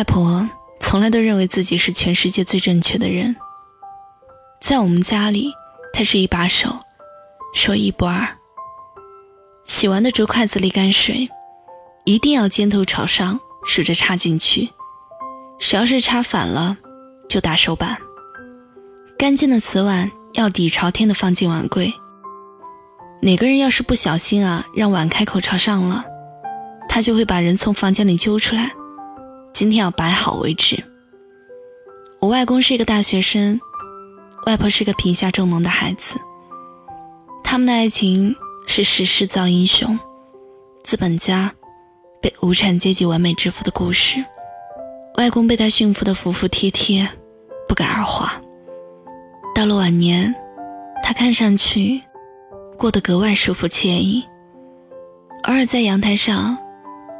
外婆从来都认为自己是全世界最正确的人。在我们家里，她是一把手，说一不二。洗完的竹筷子里干水，一定要尖头朝上，竖着插进去。谁要是插反了，就打手板。干净的瓷碗要底朝天的放进碗柜。哪个人要是不小心啊，让碗开口朝上了，他就会把人从房间里揪出来。今天要摆好为止。我外公是一个大学生，外婆是个贫下中农的孩子。他们的爱情是时势造英雄，资本家被无产阶级完美制服的故事。外公被他驯服的服服帖帖，不改而化。到了晚年，他看上去过得格外舒服惬意，偶尔在阳台上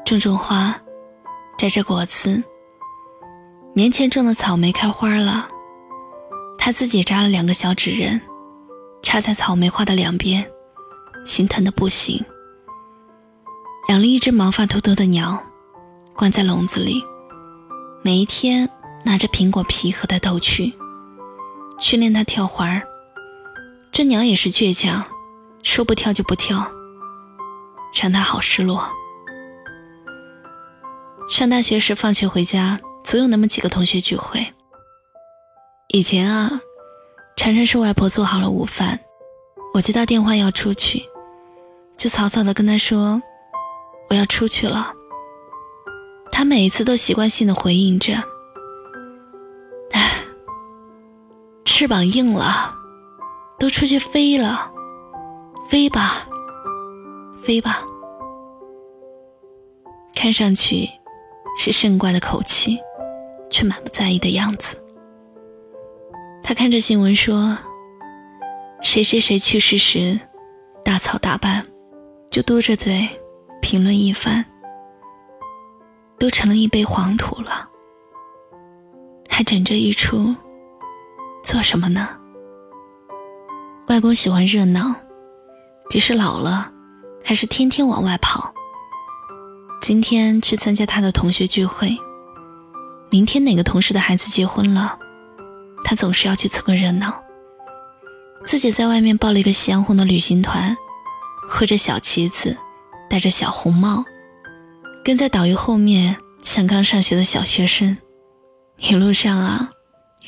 种种花。摘着果子，年前种的草莓开花了，他自己扎了两个小纸人，插在草莓花的两边，心疼的不行。养了一只毛发秃秃的鸟，关在笼子里，每一天拿着苹果皮和它逗趣，训练它跳环儿。这鸟也是倔强，说不跳就不跳，让它好失落。上大学时，放学回家总有那么几个同学聚会。以前啊，常常是外婆做好了午饭，我接到电话要出去，就草草的跟她说我要出去了。她每一次都习惯性的回应着：“哎，翅膀硬了，都出去飞了，飞吧，飞吧。”看上去。是甚怪的口气，却满不在意的样子。他看着新闻说：“谁谁谁去世时，大操大办，就嘟着嘴评论一番，都成了一杯黄土了，还整这一出，做什么呢？”外公喜欢热闹，即使老了，还是天天往外跑。今天去参加他的同学聚会，明天哪个同事的孩子结婚了，他总是要去凑个热闹。自己在外面报了一个夕阳红的旅行团，挥着小旗子，戴着小红帽，跟在导游后面，像刚上学的小学生。一路上啊，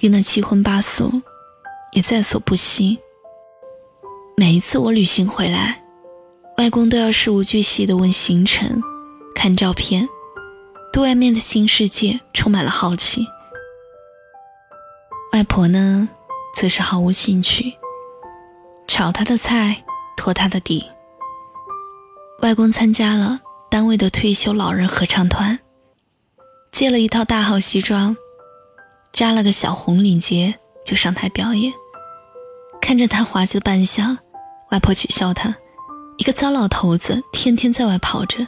遇那七荤八素，也在所不惜。每一次我旅行回来，外公都要事无巨细地问行程。看照片，对外面的新世界充满了好奇。外婆呢，则是毫无兴趣，炒他的菜，拖他的地。外公参加了单位的退休老人合唱团，借了一套大号西装，扎了个小红领结，就上台表演。看着他滑稽的扮相，外婆取笑他：一个糟老头子，天天在外跑着。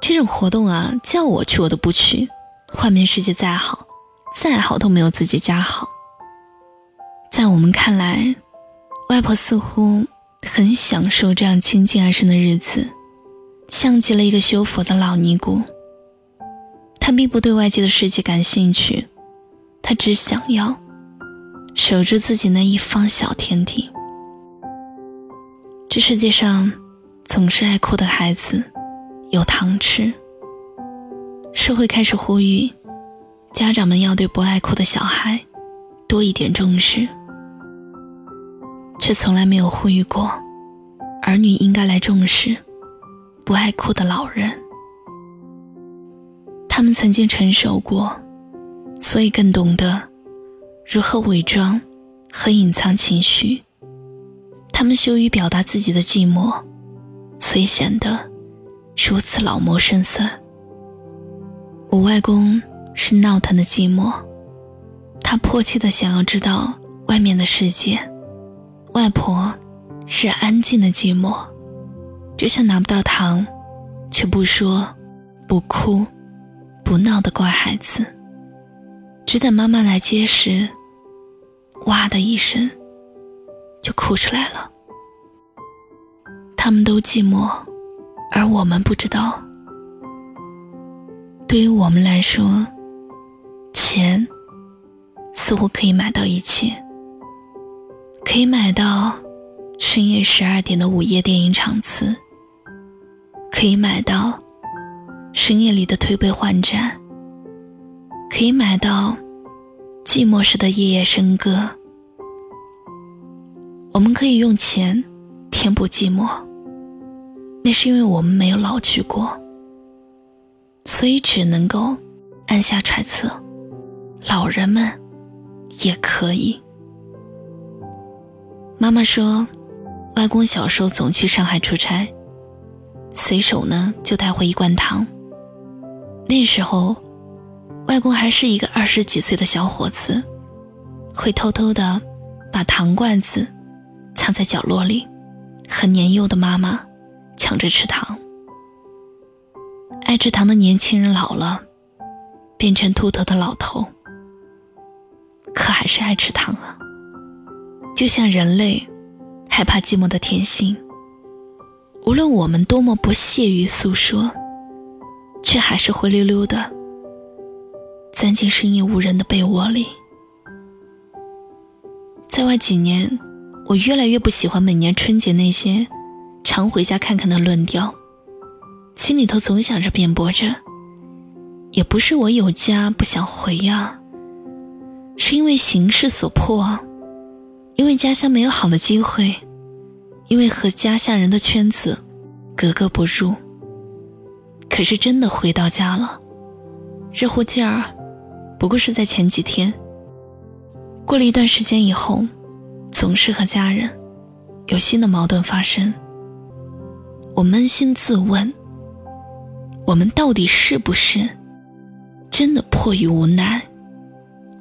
这种活动啊，叫我去我都不去。外面世界再好，再好都没有自己家好。在我们看来，外婆似乎很享受这样清静安生的日子，像极了一个修佛的老尼姑。她并不对外界的世界感兴趣，她只想要守着自己那一方小天地。这世界上总是爱哭的孩子。有糖吃。社会开始呼吁，家长们要对不爱哭的小孩多一点重视，却从来没有呼吁过儿女应该来重视不爱哭的老人。他们曾经成熟过，所以更懂得如何伪装和隐藏情绪。他们羞于表达自己的寂寞，所以显得。如此老谋深算。我外公是闹腾的寂寞，他迫切的想要知道外面的世界；外婆是安静的寂寞，就像拿不到糖却不说、不哭、不闹的乖孩子。只等妈妈来接时，哇的一声就哭出来了。他们都寂寞。而我们不知道，对于我们来说，钱似乎可以买到一切，可以买到深夜十二点的午夜电影场次，可以买到深夜里的推杯换盏，可以买到寂寞时的夜夜笙歌。我们可以用钱填补寂寞，那是因为我们没有老去过，所以只能够。按下揣测，老人们也可以。妈妈说，外公小时候总去上海出差，随手呢就带回一罐糖。那时候，外公还是一个二十几岁的小伙子，会偷偷的把糖罐子藏在角落里，和年幼的妈妈抢着吃糖。爱吃糖的年轻人老了。变成秃头的老头，可还是爱吃糖啊。就像人类害怕寂寞的天性，无论我们多么不屑于诉说，却还是灰溜溜的钻进深夜无人的被窝里。在外几年，我越来越不喜欢每年春节那些常回家看看的论调，心里头总想着辩驳着。也不是我有家不想回呀，是因为形势所迫啊，因为家乡没有好的机会，因为和家乡人的圈子格格不入。可是真的回到家了，热乎劲儿，不过是在前几天。过了一段时间以后，总是和家人有新的矛盾发生。我扪心自问，我们到底是不是？真的迫于无奈，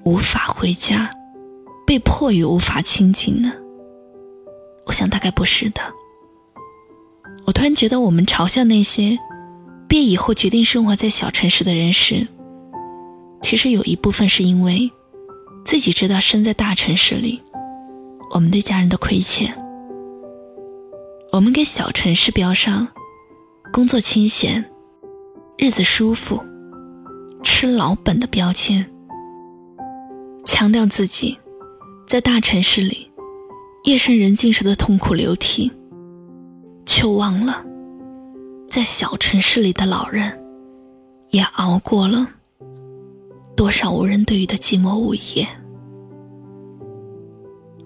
无法回家，被迫于无法亲近呢？我想大概不是的。我突然觉得，我们嘲笑那些毕业以后决定生活在小城市的人时，其实有一部分是因为自己知道身在大城市里，我们对家人的亏欠。我们给小城市标上工作清闲、日子舒服。吃老本的标签，强调自己在大城市里夜深人静时的痛苦流涕，却忘了在小城市里的老人也熬过了多少无人对语的寂寞午夜。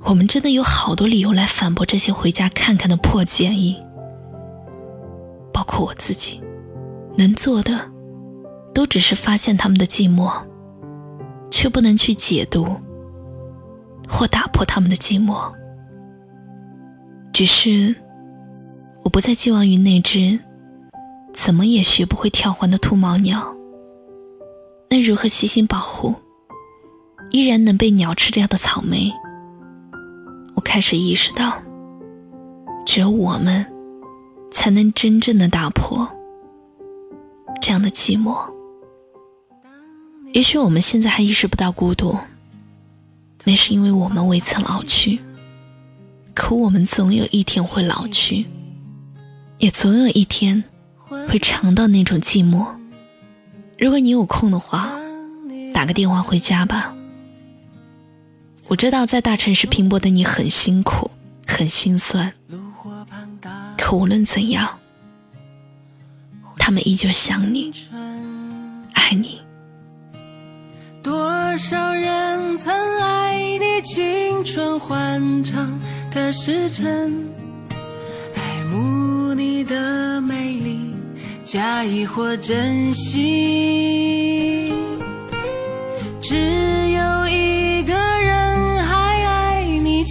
我们真的有好多理由来反驳这些回家看看的破建议，包括我自己能做的。都只是发现他们的寂寞，却不能去解读或打破他们的寂寞。只是，我不再寄望于那只怎么也学不会跳环的兔毛鸟。那如何细心保护，依然能被鸟吃掉的草莓？我开始意识到，只有我们，才能真正的打破这样的寂寞。也许我们现在还意识不到孤独，那是因为我们未曾老去。可我们总有一天会老去，也总有一天会尝到那种寂寞。如果你有空的话，打个电话回家吧。我知道在大城市拼搏的你很辛苦，很心酸。可无论怎样，他们依旧想你，爱你。多少人曾爱你青春欢畅的时辰，爱慕你的美丽，假意或真心。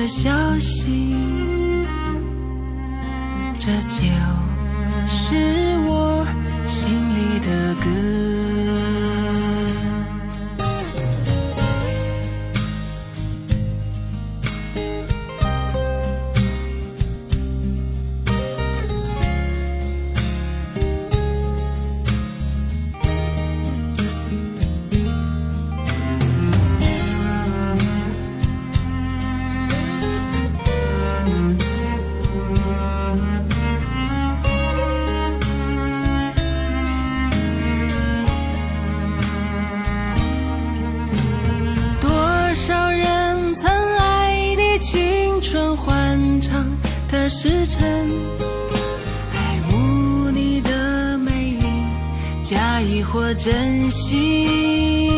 的消息，这就是我心里的歌。的时辰，爱慕你的美丽，假意或真心。